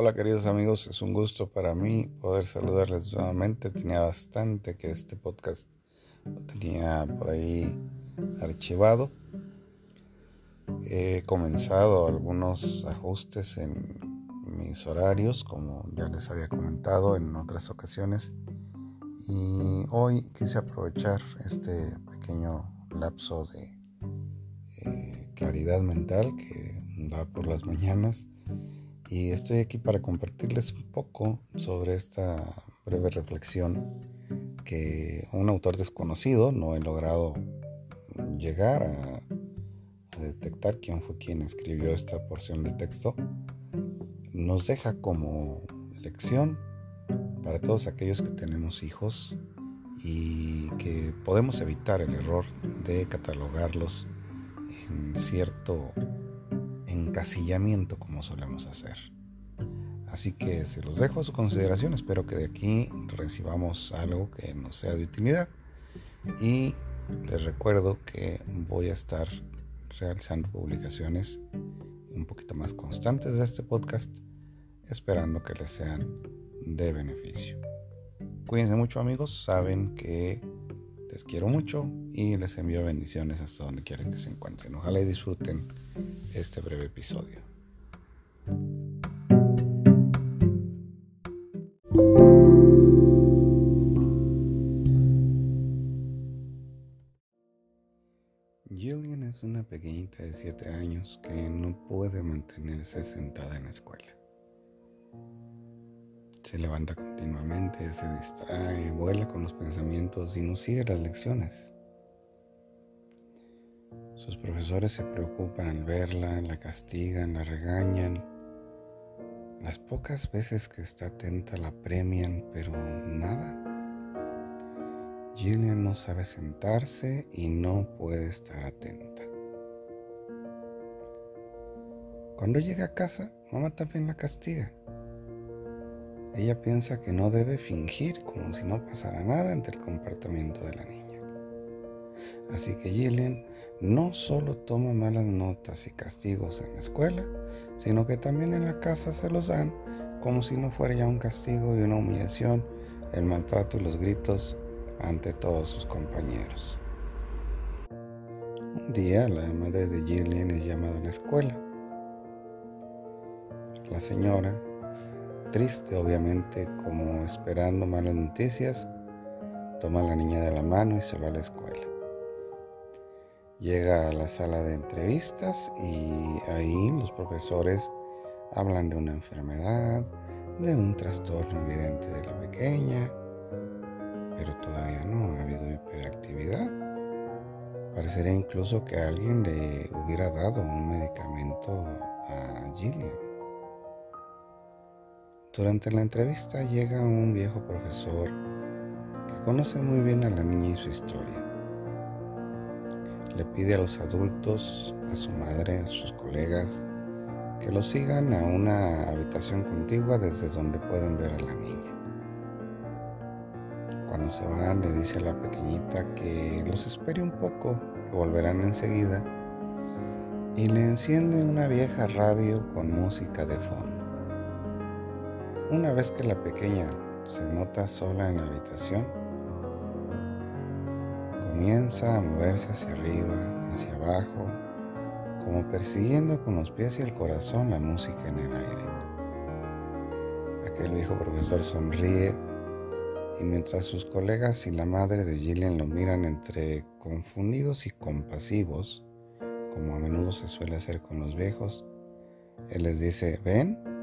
Hola queridos amigos, es un gusto para mí poder saludarles nuevamente. Tenía bastante que este podcast lo tenía por ahí archivado. He comenzado algunos ajustes en mis horarios, como ya les había comentado en otras ocasiones. Y hoy quise aprovechar este pequeño lapso de eh, claridad mental que da por las mañanas y estoy aquí para compartirles un poco sobre esta breve reflexión que un autor desconocido no he logrado llegar a, detectar quién fue quien escribió esta porción de texto nos deja como lección para todos aquellos que tenemos hijos y que podemos evitar el error de catalogarlos en cierto encasillamiento como solemos hacer. Así que se los dejo a su consideración, espero que de aquí recibamos algo que nos sea de utilidad y les recuerdo que voy a estar realizando publicaciones un poquito más constantes de este podcast, esperando que les sean de beneficio. Cuídense mucho amigos, saben que les quiero mucho y les envío bendiciones hasta donde quieran que se encuentren. Ojalá y disfruten este breve episodio. Julian es una pequeñita de 7 años que no puede mantenerse sentada en la escuela. Se levanta continuamente, se distrae, vuela con los pensamientos y no sigue las lecciones. Sus profesores se preocupan al verla, la castigan, la regañan. Las pocas veces que está atenta la premian, pero nada. Gillian no sabe sentarse y no puede estar atenta. Cuando llega a casa, mamá también la castiga. Ella piensa que no debe fingir como si no pasara nada ante el comportamiento de la niña. Así que Gillian no solo toma malas notas y castigos en la escuela, sino que también en la casa se los dan como si no fuera ya un castigo y una humillación el maltrato y los gritos ante todos sus compañeros. Un día la madre de Gillian es llamada a la escuela. La señora, triste obviamente como esperando malas noticias, toma a la niña de la mano y se va a la escuela. Llega a la sala de entrevistas y ahí los profesores hablan de una enfermedad, de un trastorno evidente de la pequeña, pero todavía no ha habido hiperactividad. Parecería incluso que alguien le hubiera dado un medicamento a Gillian. Durante la entrevista llega un viejo profesor que conoce muy bien a la niña y su historia le pide a los adultos, a su madre, a sus colegas, que lo sigan a una habitación contigua desde donde pueden ver a la niña. Cuando se van le dice a la pequeñita que los espere un poco, que volverán enseguida, y le enciende una vieja radio con música de fondo. Una vez que la pequeña se nota sola en la habitación, comienza a moverse hacia arriba, hacia abajo, como persiguiendo con los pies y el corazón la música en el aire. Aquel viejo profesor sonríe y mientras sus colegas y la madre de Gillian lo miran entre confundidos y compasivos, como a menudo se suele hacer con los viejos, él les dice, ven,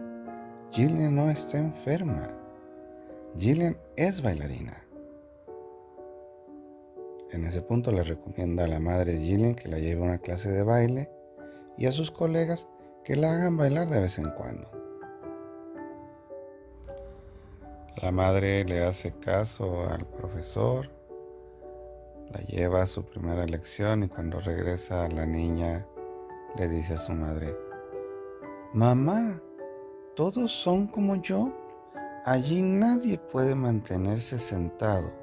Gillian no está enferma, Gillian es bailarina. En ese punto le recomienda a la madre de Gillian que la lleve a una clase de baile y a sus colegas que la hagan bailar de vez en cuando. La madre le hace caso al profesor, la lleva a su primera lección y cuando regresa la niña le dice a su madre, Mamá, todos son como yo. Allí nadie puede mantenerse sentado.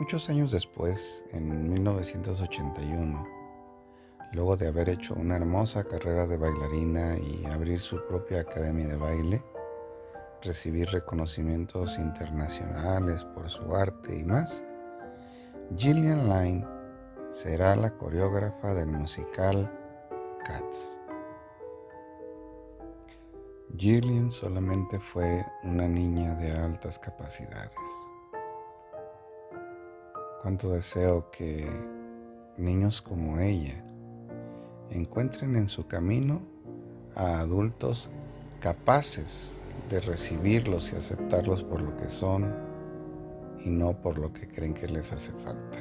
Muchos años después, en 1981, Luego de haber hecho una hermosa carrera de bailarina y abrir su propia academia de baile, recibir reconocimientos internacionales por su arte y más, Gillian Line será la coreógrafa del musical Cats. Gillian solamente fue una niña de altas capacidades. Cuánto deseo que niños como ella encuentren en su camino a adultos capaces de recibirlos y aceptarlos por lo que son y no por lo que creen que les hace falta.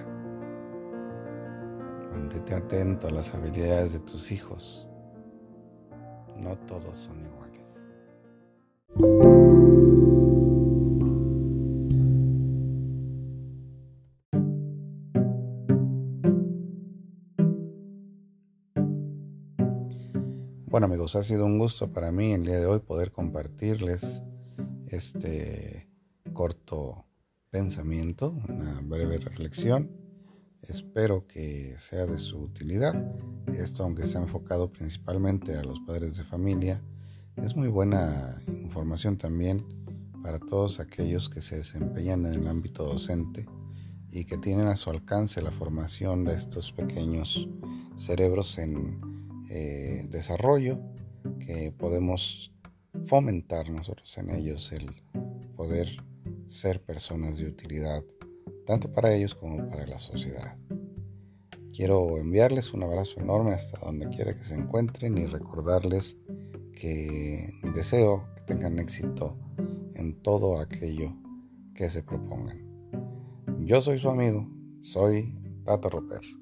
Mantente atento a las habilidades de tus hijos. No todos son iguales. Bueno amigos, ha sido un gusto para mí el día de hoy poder compartirles este corto pensamiento, una breve reflexión. Espero que sea de su utilidad. Esto, aunque está enfocado principalmente a los padres de familia, es muy buena información también para todos aquellos que se desempeñan en el ámbito docente y que tienen a su alcance la formación de estos pequeños cerebros en eh, desarrollo que podemos fomentar nosotros en ellos el poder ser personas de utilidad tanto para ellos como para la sociedad. Quiero enviarles un abrazo enorme hasta donde quiera que se encuentren y recordarles que deseo que tengan éxito en todo aquello que se propongan. Yo soy su amigo, soy Tato Roper.